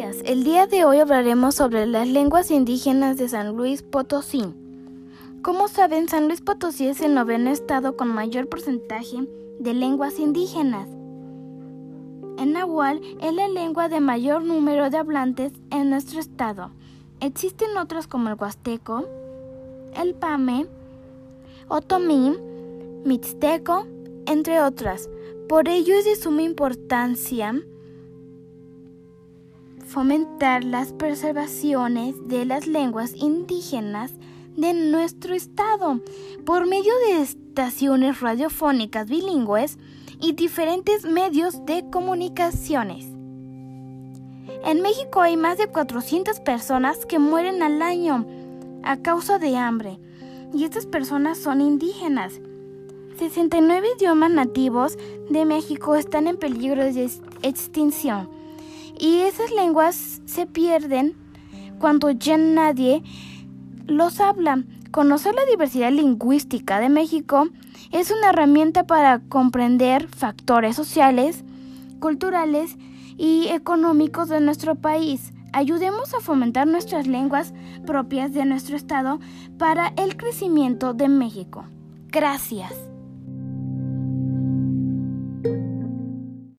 El día de hoy hablaremos sobre las lenguas indígenas de San Luis Potosí. Como saben, San Luis Potosí es el noveno estado con mayor porcentaje de lenguas indígenas. El nahual es la lengua de mayor número de hablantes en nuestro estado. Existen otras como el huasteco, el pame, otomí, mixteco, entre otras. Por ello es de suma importancia fomentar las preservaciones de las lenguas indígenas de nuestro estado por medio de estaciones radiofónicas bilingües y diferentes medios de comunicaciones. En México hay más de 400 personas que mueren al año a causa de hambre y estas personas son indígenas. 69 idiomas nativos de México están en peligro de extinción y esas lenguas se pierden cuando ya nadie los habla. Conocer la diversidad lingüística de México es una herramienta para comprender factores sociales, culturales y económicos de nuestro país. Ayudemos a fomentar nuestras lenguas propias de nuestro estado para el crecimiento de México. Gracias.